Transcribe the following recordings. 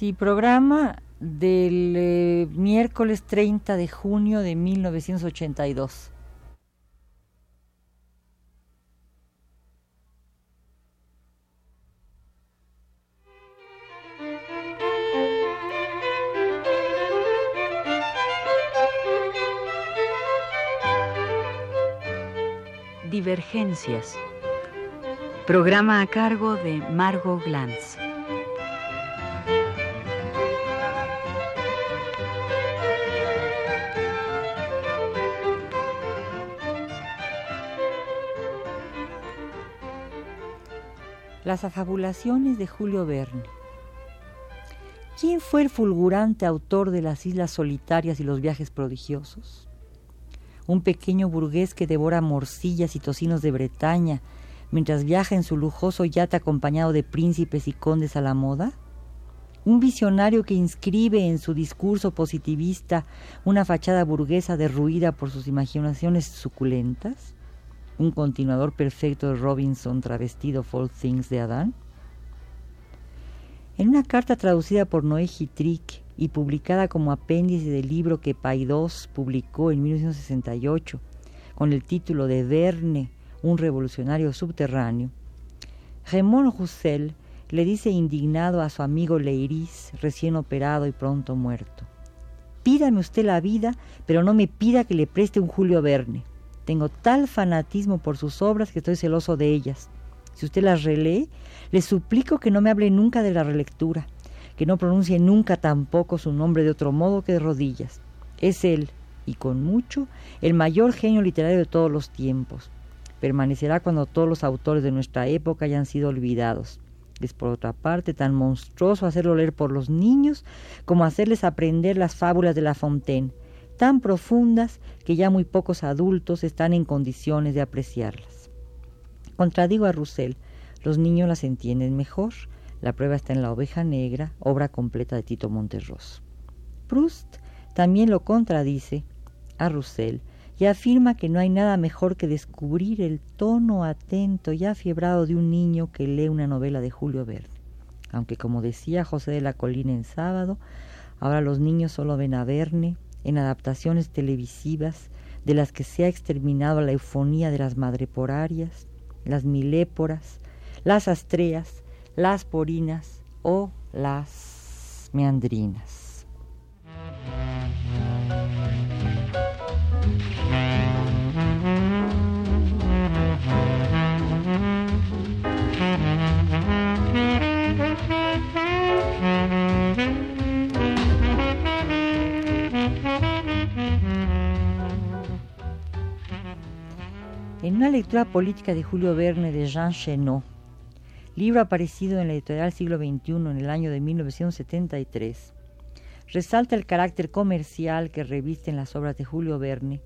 Sí, programa del eh, miércoles 30 de junio de 1982. Divergencias. Programa a cargo de Margot Glantz. Las afabulaciones de Julio Verne. ¿Quién fue el fulgurante autor de las Islas Solitarias y los viajes prodigiosos? Un pequeño burgués que devora morcillas y tocinos de Bretaña mientras viaja en su lujoso yate acompañado de príncipes y condes a la moda? ¿Un visionario que inscribe en su discurso positivista una fachada burguesa derruida por sus imaginaciones suculentas? Un continuador perfecto de Robinson travestido All Things de Adán? En una carta traducida por Noé Gitrick y publicada como apéndice del libro que Paidós publicó en 1968 con el título de Verne, un revolucionario subterráneo, Raymond Roussel le dice indignado a su amigo Leiris, recién operado y pronto muerto, Pídame usted la vida, pero no me pida que le preste un Julio Verne. Tengo tal fanatismo por sus obras que estoy celoso de ellas. Si usted las relee, le suplico que no me hable nunca de la relectura, que no pronuncie nunca tampoco su nombre de otro modo que de rodillas. Es él, y con mucho, el mayor genio literario de todos los tiempos. Permanecerá cuando todos los autores de nuestra época hayan sido olvidados. Es por otra parte tan monstruoso hacerlo leer por los niños como hacerles aprender las fábulas de La Fontaine, tan profundas que ya muy pocos adultos están en condiciones de apreciarlas. Contradigo a Roussel, los niños las entienden mejor. La prueba está en La oveja negra, obra completa de Tito Monterroso. Proust también lo contradice a Roussel y afirma que no hay nada mejor que descubrir el tono atento y afiebrado de un niño que lee una novela de Julio Verne. Aunque como decía José de la Colina en sábado, ahora los niños solo ven a Verne en adaptaciones televisivas de las que se ha exterminado la eufonía de las madreporarias, las miléporas, las astreas, las porinas o las meandrinas. Lectura política de Julio Verne de Jean Chenot, libro aparecido en la editorial Siglo XXI en el año de 1973, resalta el carácter comercial que revisten las obras de Julio Verne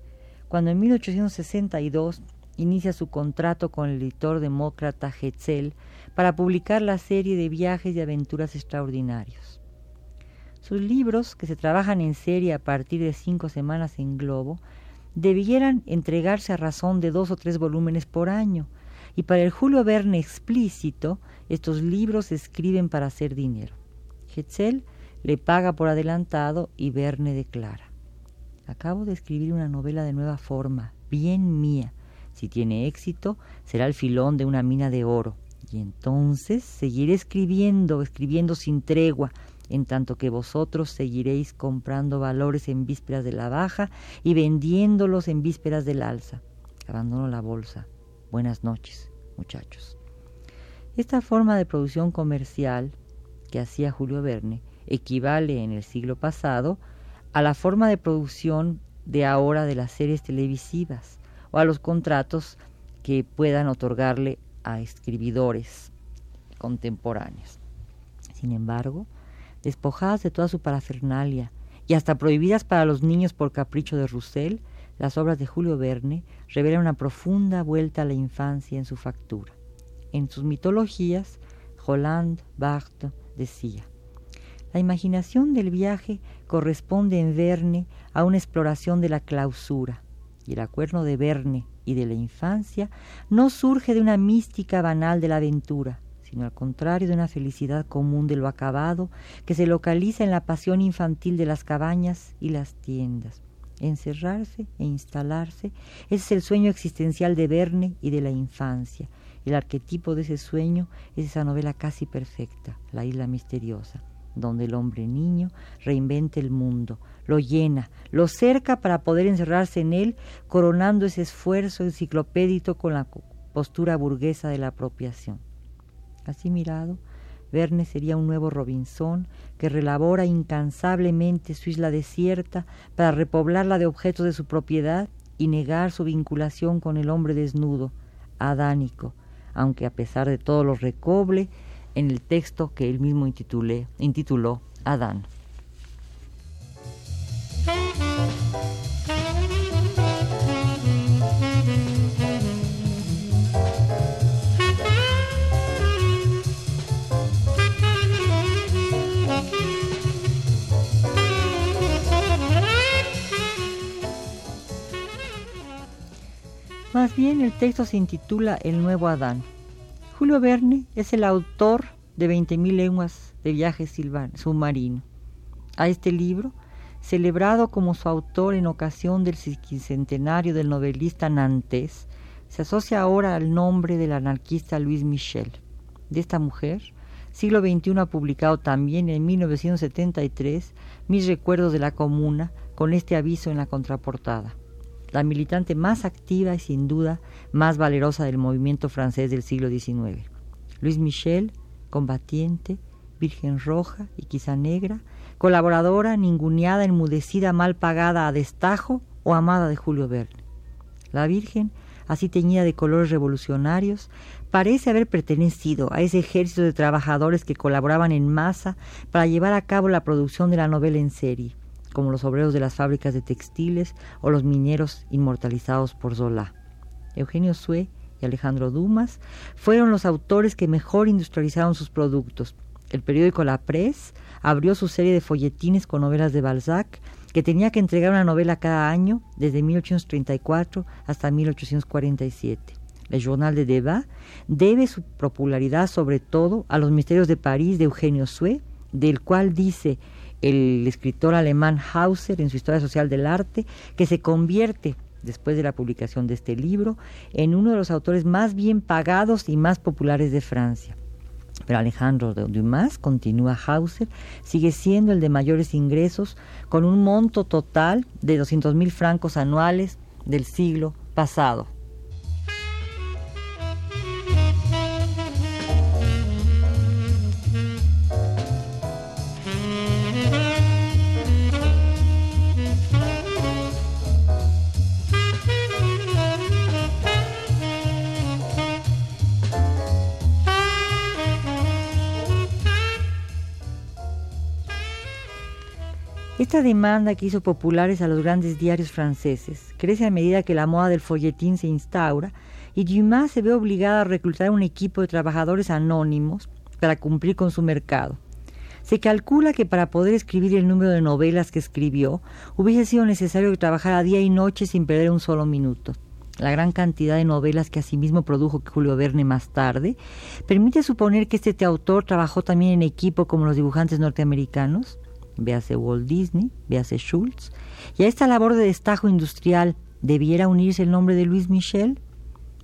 cuando en 1862 inicia su contrato con el editor demócrata Hetzel para publicar la serie de viajes y aventuras extraordinarios. Sus libros, que se trabajan en serie a partir de cinco semanas en globo, debieran entregarse a razón de dos o tres volúmenes por año, y para el Julio Verne explícito, estos libros se escriben para hacer dinero. Hetzel le paga por adelantado y Verne declara, acabo de escribir una novela de nueva forma, bien mía. Si tiene éxito, será el filón de una mina de oro. Y entonces seguiré escribiendo, escribiendo sin tregua, en tanto que vosotros seguiréis comprando valores en vísperas de la baja y vendiéndolos en vísperas del alza. Abandono la bolsa. Buenas noches, muchachos. Esta forma de producción comercial que hacía Julio Verne equivale en el siglo pasado a la forma de producción de ahora de las series televisivas o a los contratos que puedan otorgarle a escribidores contemporáneos. Sin embargo, despojadas de toda su parafernalia y hasta prohibidas para los niños por capricho de Roussel, las obras de Julio Verne revelan una profunda vuelta a la infancia en su factura. En sus mitologías, Roland Barthes decía, la imaginación del viaje corresponde en Verne a una exploración de la clausura, y el acuerdo de Verne y de la infancia no surge de una mística banal de la aventura, sino al contrario de una felicidad común de lo acabado que se localiza en la pasión infantil de las cabañas y las tiendas. Encerrarse e instalarse, es el sueño existencial de Verne y de la infancia. El arquetipo de ese sueño es esa novela casi perfecta, La isla misteriosa, donde el hombre niño reinventa el mundo, lo llena, lo cerca para poder encerrarse en él, coronando ese esfuerzo enciclopédico con la postura burguesa de la apropiación. Así mirado, Verne sería un nuevo Robinson que relabora incansablemente su isla desierta para repoblarla de objetos de su propiedad y negar su vinculación con el hombre desnudo, adánico, aunque a pesar de todo lo recoble en el texto que él mismo intituló Adán. Más bien el texto se intitula El nuevo Adán. Julio Verne es el autor de 20.000 lenguas de viaje submarino. A este libro, celebrado como su autor en ocasión del cincuentenario del novelista Nantes, se asocia ahora al nombre del anarquista Luis Michel. De esta mujer, siglo XXI ha publicado también en 1973 Mis recuerdos de la comuna, con este aviso en la contraportada la militante más activa y sin duda más valerosa del movimiento francés del siglo XIX. Luis Michel, combatiente, virgen roja y quizá negra, colaboradora, ninguneada, enmudecida, mal pagada a destajo o amada de Julio Verne. La Virgen, así teñida de colores revolucionarios, parece haber pertenecido a ese ejército de trabajadores que colaboraban en masa para llevar a cabo la producción de la novela en serie como los obreros de las fábricas de textiles o los mineros inmortalizados por Zola. Eugenio Sue y Alejandro Dumas fueron los autores que mejor industrializaron sus productos. El periódico La Presse abrió su serie de folletines con novelas de Balzac, que tenía que entregar una novela cada año desde 1834 hasta 1847. El Journal de Debat debe su popularidad sobre todo a los misterios de París de Eugenio Sue, del cual dice el escritor alemán Hauser en su Historia Social del Arte, que se convierte, después de la publicación de este libro, en uno de los autores más bien pagados y más populares de Francia. Pero Alejandro Dumas, continúa Hauser, sigue siendo el de mayores ingresos, con un monto total de 200 mil francos anuales del siglo pasado. Esta demanda que hizo populares a los grandes diarios franceses crece a medida que la moda del folletín se instaura y Dumas se ve obligada a reclutar un equipo de trabajadores anónimos para cumplir con su mercado. Se calcula que para poder escribir el número de novelas que escribió hubiese sido necesario que trabajara día y noche sin perder un solo minuto. La gran cantidad de novelas que asimismo produjo Julio Verne más tarde permite suponer que este autor trabajó también en equipo como los dibujantes norteamericanos véase Walt Disney, véase Schultz, y a esta labor de destajo industrial debiera unirse el nombre de Luis Michel.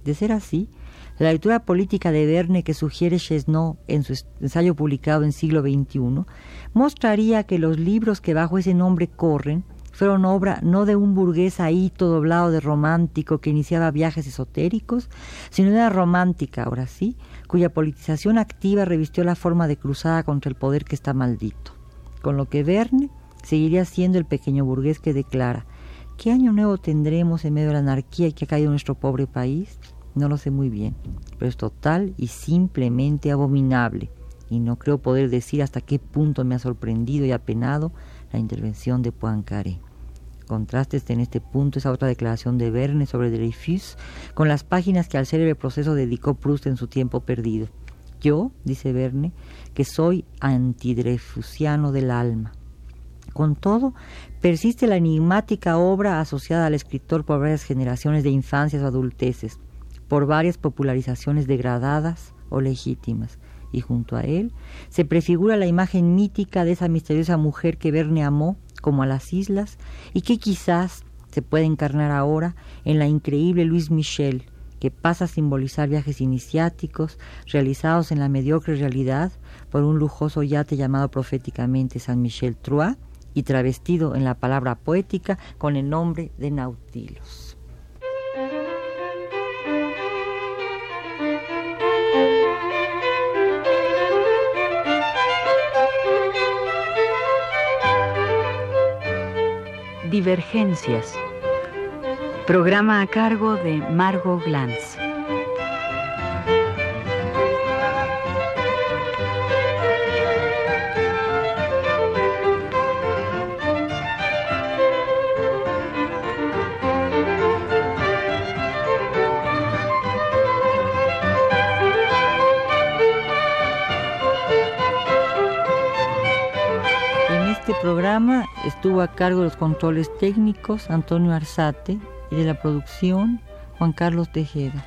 De ser así, la lectura política de Verne que sugiere Chesneau en su ensayo publicado en siglo XXI mostraría que los libros que bajo ese nombre corren fueron obra no de un burgués ahí todo doblado de romántico que iniciaba viajes esotéricos, sino de una romántica, ahora sí, cuya politización activa revistió la forma de cruzada contra el poder que está maldito con lo que Verne seguiría siendo el pequeño burgués que declara, ¿qué año nuevo tendremos en medio de la anarquía que ha caído nuestro pobre país? No lo sé muy bien, pero es total y simplemente abominable, y no creo poder decir hasta qué punto me ha sorprendido y apenado la intervención de Poincaré. Contrastes en este punto esa otra declaración de Verne sobre Dreyfus con las páginas que al célebre proceso dedicó Proust en su tiempo perdido. Yo, dice Verne, que soy antidrefusiano del alma. Con todo, persiste la enigmática obra asociada al escritor por varias generaciones de infancias o adulteces, por varias popularizaciones degradadas o legítimas, y junto a él se prefigura la imagen mítica de esa misteriosa mujer que Verne amó como a las islas y que quizás se puede encarnar ahora en la increíble Louise Michel, que pasa a simbolizar viajes iniciáticos realizados en la mediocre realidad por un lujoso yate llamado proféticamente San Michel Trois y travestido en la palabra poética con el nombre de Nautilos. Divergencias. Programa a cargo de Margot Glantz. programa estuvo a cargo de los controles técnicos Antonio Arzate y de la producción Juan Carlos Tejeda.